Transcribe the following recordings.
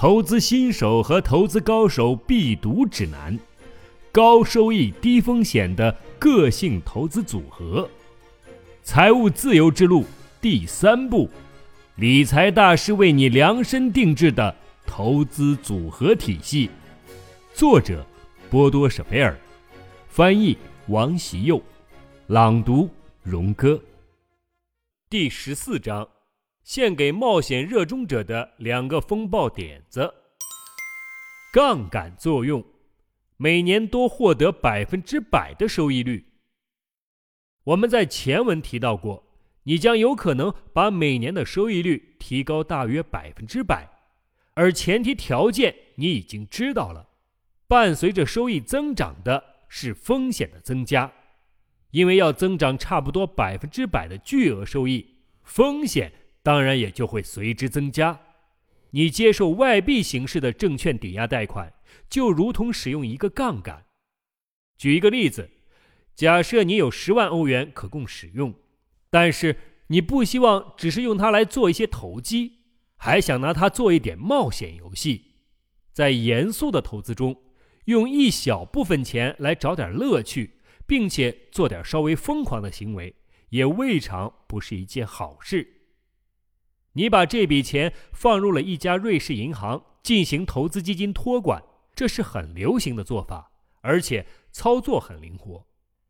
投资新手和投资高手必读指南，高收益低风险的个性投资组合，财务自由之路第三步，理财大师为你量身定制的投资组合体系。作者：波多舍贝尔，翻译：王习佑，朗读：荣哥。第十四章。献给冒险热衷者的两个风暴点子：杠杆作用，每年多获得百分之百的收益率。我们在前文提到过，你将有可能把每年的收益率提高大约百分之百，而前提条件你已经知道了。伴随着收益增长的是风险的增加，因为要增长差不多百分之百的巨额收益，风险。当然也就会随之增加。你接受外币形式的证券抵押贷款，就如同使用一个杠杆。举一个例子，假设你有十万欧元可供使用，但是你不希望只是用它来做一些投机，还想拿它做一点冒险游戏。在严肃的投资中，用一小部分钱来找点乐趣，并且做点稍微疯狂的行为，也未尝不是一件好事。你把这笔钱放入了一家瑞士银行进行投资基金托管，这是很流行的做法，而且操作很灵活。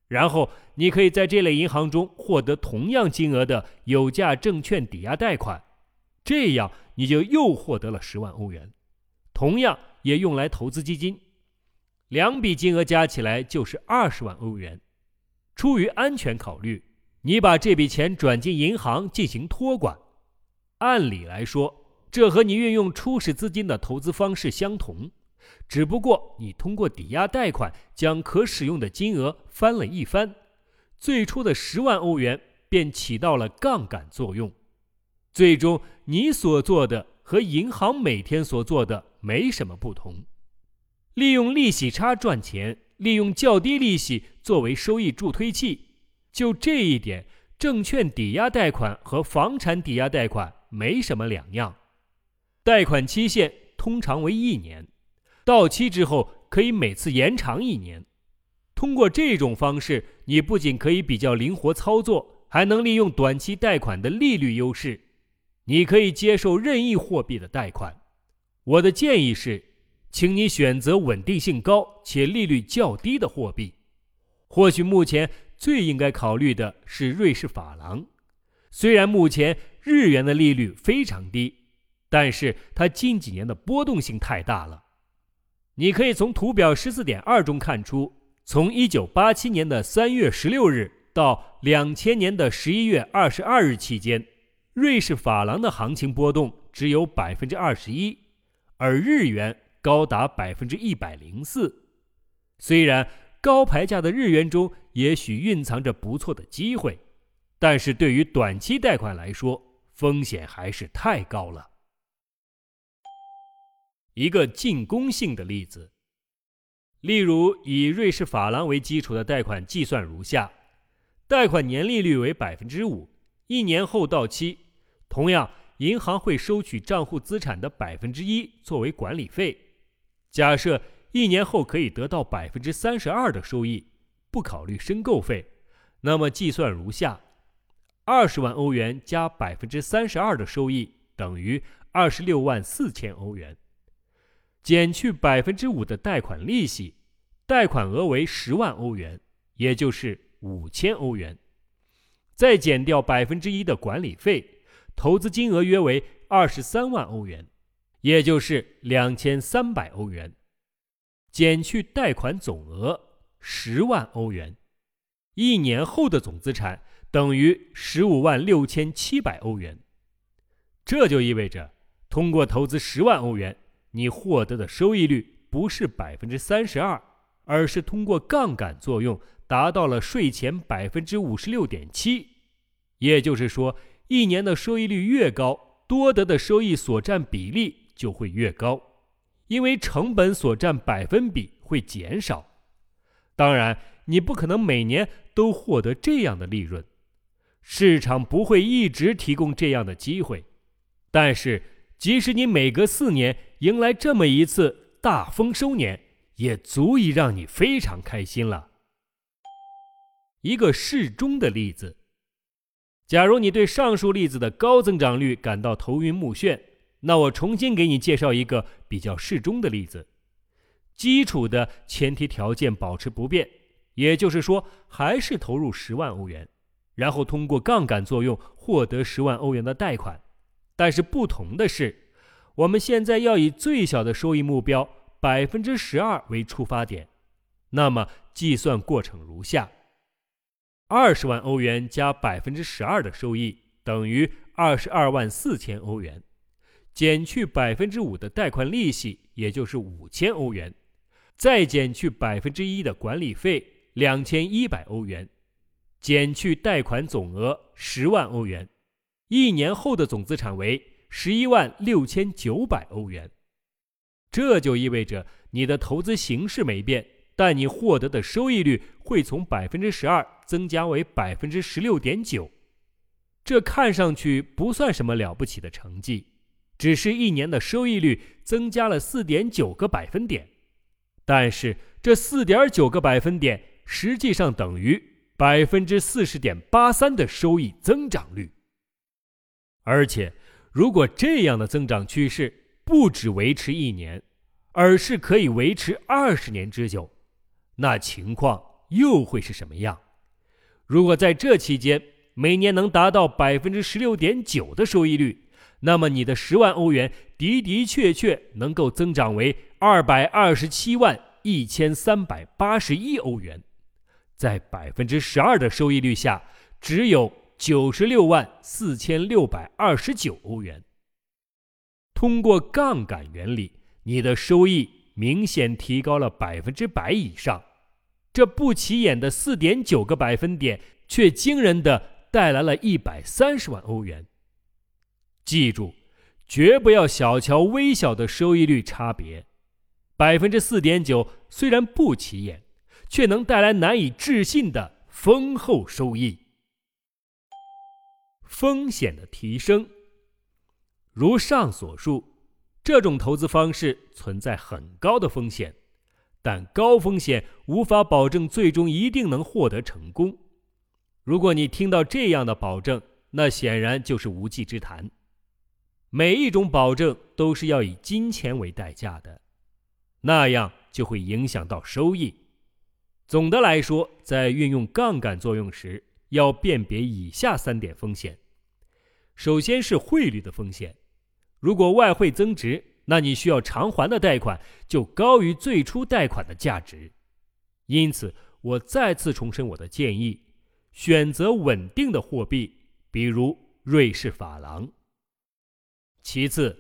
然后你可以在这类银行中获得同样金额的有价证券抵押贷款，这样你就又获得了十万欧元，同样也用来投资基金。两笔金额加起来就是二十万欧元。出于安全考虑，你把这笔钱转进银行进行托管。按理来说，这和你运用初始资金的投资方式相同，只不过你通过抵押贷款将可使用的金额翻了一番，最初的十万欧元便起到了杠杆作用。最终，你所做的和银行每天所做的没什么不同。利用利息差赚钱，利用较低利息作为收益助推器，就这一点，证券抵押贷款和房产抵押贷款。没什么两样，贷款期限通常为一年，到期之后可以每次延长一年。通过这种方式，你不仅可以比较灵活操作，还能利用短期贷款的利率优势。你可以接受任意货币的贷款。我的建议是，请你选择稳定性高且利率较低的货币。或许目前最应该考虑的是瑞士法郎，虽然目前。日元的利率非常低，但是它近几年的波动性太大了。你可以从图表十四点二中看出，从一九八七年的三月十六日到两千年的十一月二十二日期间，瑞士法郎的行情波动只有百分之二十一，而日元高达百分之一百零四。虽然高牌价的日元中也许蕴藏着不错的机会，但是对于短期贷款来说，风险还是太高了。一个进攻性的例子，例如以瑞士法郎为基础的贷款计算如下：贷款年利率为百分之五，一年后到期。同样，银行会收取账户资产的百分之一作为管理费。假设一年后可以得到百分之三十二的收益，不考虑申购费，那么计算如下。二十万欧元加百分之三十二的收益等于二十六万四千欧元，减去百分之五的贷款利息，贷款额为十万欧元，也就是五千欧元，再减掉百分之一的管理费，投资金额约为二十三万欧元，也就是两千三百欧元，减去贷款总额十万欧元，一年后的总资产。等于十五万六千七百欧元，这就意味着，通过投资十万欧元，你获得的收益率不是百分之三十二，而是通过杠杆作用达到了税前百分之五十六点七。也就是说，一年的收益率越高，多得的收益所占比例就会越高，因为成本所占百分比会减少。当然，你不可能每年都获得这样的利润。市场不会一直提供这样的机会，但是即使你每隔四年迎来这么一次大丰收年，也足以让你非常开心了。一个适中的例子，假如你对上述例子的高增长率感到头晕目眩，那我重新给你介绍一个比较适中的例子。基础的前提条件保持不变，也就是说，还是投入十万欧元，然后通过杠杆作用获得十万欧元的贷款。但是不同的是，我们现在要以最小的收益目标百分之十二为出发点。那么计算过程如下。二十万欧元加百分之十二的收益等于二十二万四千欧元，减去百分之五的贷款利息，也就是五千欧元，再减去百分之一的管理费两千一百欧元，减去贷款总额十万欧元，一年后的总资产为十一万六千九百欧元。这就意味着你的投资形式没变。但你获得的收益率会从百分之十二增加为百分之十六点九，这看上去不算什么了不起的成绩，只是一年的收益率增加了四点九个百分点。但是这四点九个百分点实际上等于百分之四十点八三的收益增长率。而且，如果这样的增长趋势不止维持一年，而是可以维持二十年之久。那情况又会是什么样？如果在这期间每年能达到百分之十六点九的收益率，那么你的十万欧元的的确确能够增长为二百二十七万一千三百八十一欧元，在百分之十二的收益率下，只有九十六万四千六百二十九欧元。通过杠杆原理，你的收益明显提高了百分之百以上。这不起眼的四点九个百分点，却惊人的带来了一百三十万欧元。记住，绝不要小瞧微小的收益率差别。百分之四点九虽然不起眼，却能带来难以置信的丰厚收益。风险的提升，如上所述，这种投资方式存在很高的风险。但高风险无法保证最终一定能获得成功。如果你听到这样的保证，那显然就是无稽之谈。每一种保证都是要以金钱为代价的，那样就会影响到收益。总的来说，在运用杠杆作用时，要辨别以下三点风险：首先是汇率的风险，如果外汇增值。那你需要偿还的贷款就高于最初贷款的价值，因此我再次重申我的建议：选择稳定的货币，比如瑞士法郎。其次，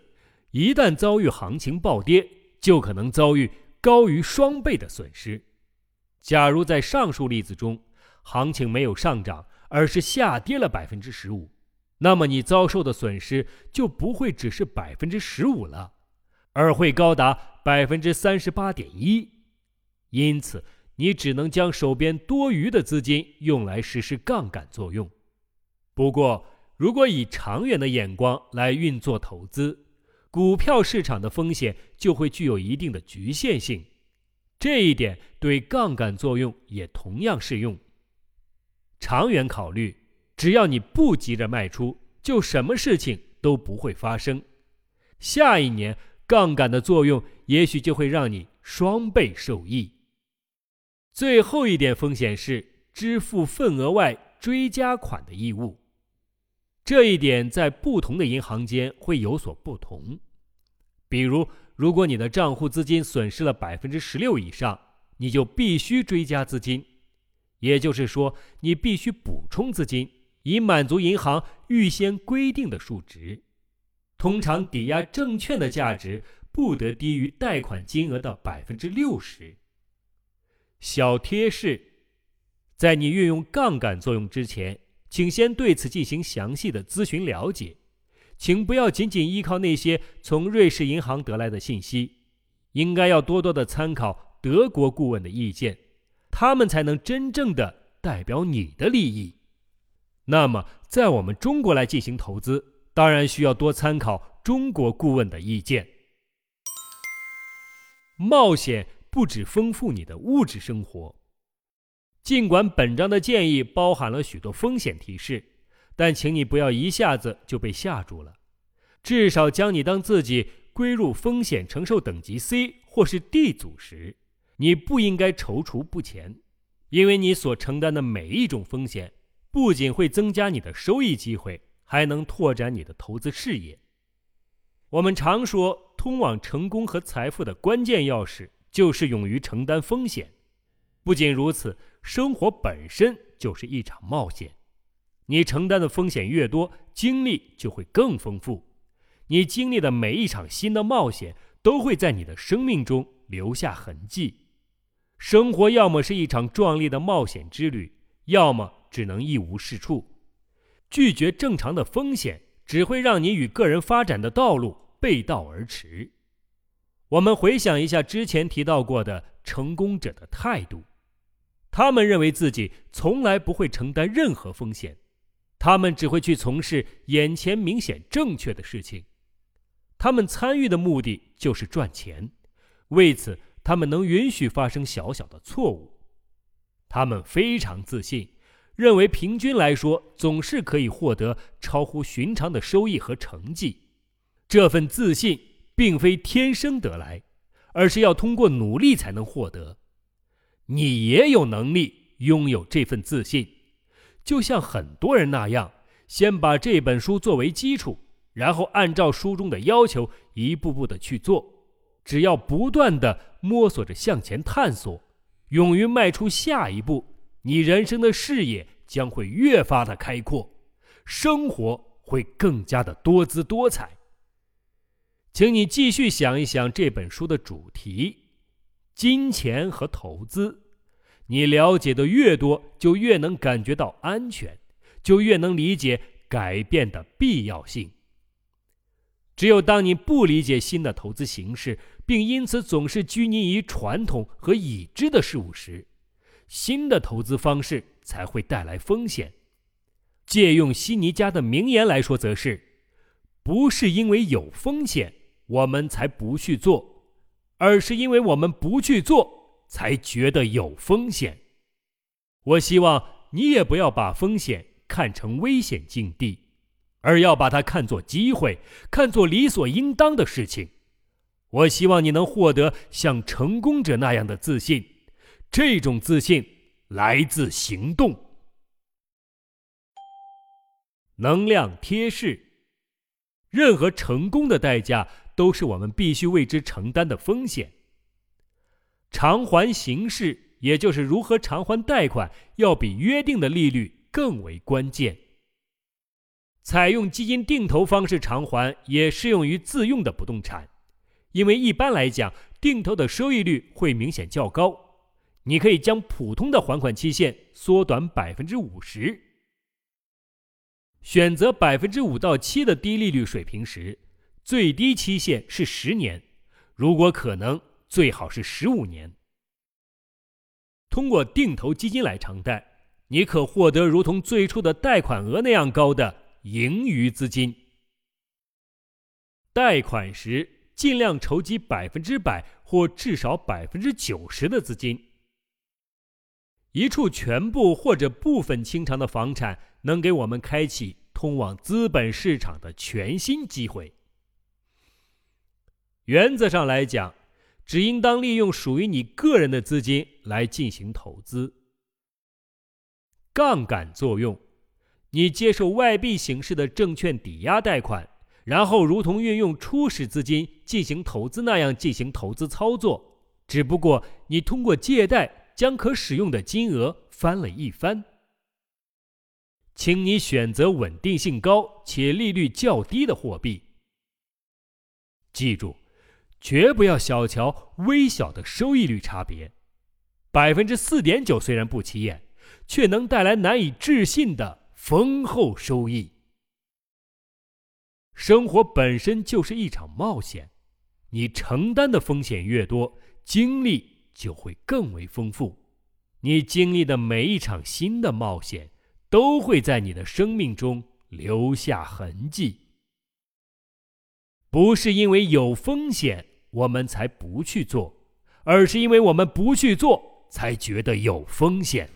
一旦遭遇行情暴跌，就可能遭遇高于双倍的损失。假如在上述例子中，行情没有上涨，而是下跌了百分之十五，那么你遭受的损失就不会只是百分之十五了。而会高达百分之三十八点一，因此你只能将手边多余的资金用来实施杠杆作用。不过，如果以长远的眼光来运作投资，股票市场的风险就会具有一定的局限性。这一点对杠杆作用也同样适用。长远考虑，只要你不急着卖出，就什么事情都不会发生。下一年。杠杆的作用也许就会让你双倍受益。最后一点风险是支付份额外追加款的义务，这一点在不同的银行间会有所不同。比如，如果你的账户资金损失了百分之十六以上，你就必须追加资金，也就是说，你必须补充资金，以满足银行预先规定的数值。通常抵押证券的价值不得低于贷款金额的百分之六十。小贴士：在你运用杠杆作用之前，请先对此进行详细的咨询了解。请不要仅仅依靠那些从瑞士银行得来的信息，应该要多多的参考德国顾问的意见，他们才能真正的代表你的利益。那么，在我们中国来进行投资。当然需要多参考中国顾问的意见。冒险不止丰富你的物质生活。尽管本章的建议包含了许多风险提示，但请你不要一下子就被吓住了。至少将你当自己归入风险承受等级 C 或是 D 组时，你不应该踌躇不前，因为你所承担的每一种风险，不仅会增加你的收益机会，还能拓展你的投资视野。我们常说，通往成功和财富的关键钥匙就是勇于承担风险。不仅如此，生活本身就是一场冒险。你承担的风险越多，经历就会更丰富。你经历的每一场新的冒险，都会在你的生命中留下痕迹。生活要么是一场壮丽的冒险之旅，要么只能一无是处。拒绝正常的风险，只会让你与个人发展的道路背道而驰。我们回想一下之前提到过的成功者的态度，他们认为自己从来不会承担任何风险，他们只会去从事眼前明显正确的事情。他们参与的目的就是赚钱，为此他们能允许发生小小的错误。他们非常自信，认为平均来说总是可以获得超乎寻常的收益和成绩。这份自信并非天生得来，而是要通过努力才能获得。你也有能力拥有这份自信，就像很多人那样，先把这本书作为基础。然后按照书中的要求一步步的去做，只要不断的摸索着向前探索，勇于迈出下一步，你人生的视野将会越发的开阔，生活会更加的多姿多彩。请你继续想一想这本书的主题：金钱和投资。你了解的越多，就越能感觉到安全，就越能理解改变的必要性。只有当你不理解新的投资形式，并因此总是拘泥于传统和已知的事物时，新的投资方式才会带来风险。借用悉尼家的名言来说，则是：不是因为有风险我们才不去做，而是因为我们不去做才觉得有风险。我希望你也不要把风险看成危险境地。而要把它看作机会，看作理所应当的事情。我希望你能获得像成功者那样的自信，这种自信来自行动。能量贴士：任何成功的代价都是我们必须为之承担的风险。偿还形式，也就是如何偿还贷款，要比约定的利率更为关键。采用基金定投方式偿还也适用于自用的不动产，因为一般来讲，定投的收益率会明显较高。你可以将普通的还款期限缩短百分之五十，选择百分之五到七的低利率水平时，最低期限是十年，如果可能，最好是十五年。通过定投基金来偿贷，你可获得如同最初的贷款额那样高的。盈余资金，贷款时尽量筹集百分之百或至少百分之九十的资金。一处全部或者部分清偿的房产，能给我们开启通往资本市场的全新机会。原则上来讲，只应当利用属于你个人的资金来进行投资。杠杆作用。你接受外币形式的证券抵押贷款，然后如同运用初始资金进行投资那样进行投资操作，只不过你通过借贷将可使用的金额翻了一番。请你选择稳定性高且利率较低的货币。记住，绝不要小瞧微小的收益率差别，百分之四点九虽然不起眼，却能带来难以置信的。丰厚收益。生活本身就是一场冒险，你承担的风险越多，经历就会更为丰富。你经历的每一场新的冒险，都会在你的生命中留下痕迹。不是因为有风险我们才不去做，而是因为我们不去做，才觉得有风险。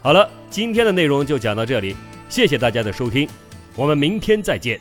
好了，今天的内容就讲到这里，谢谢大家的收听，我们明天再见。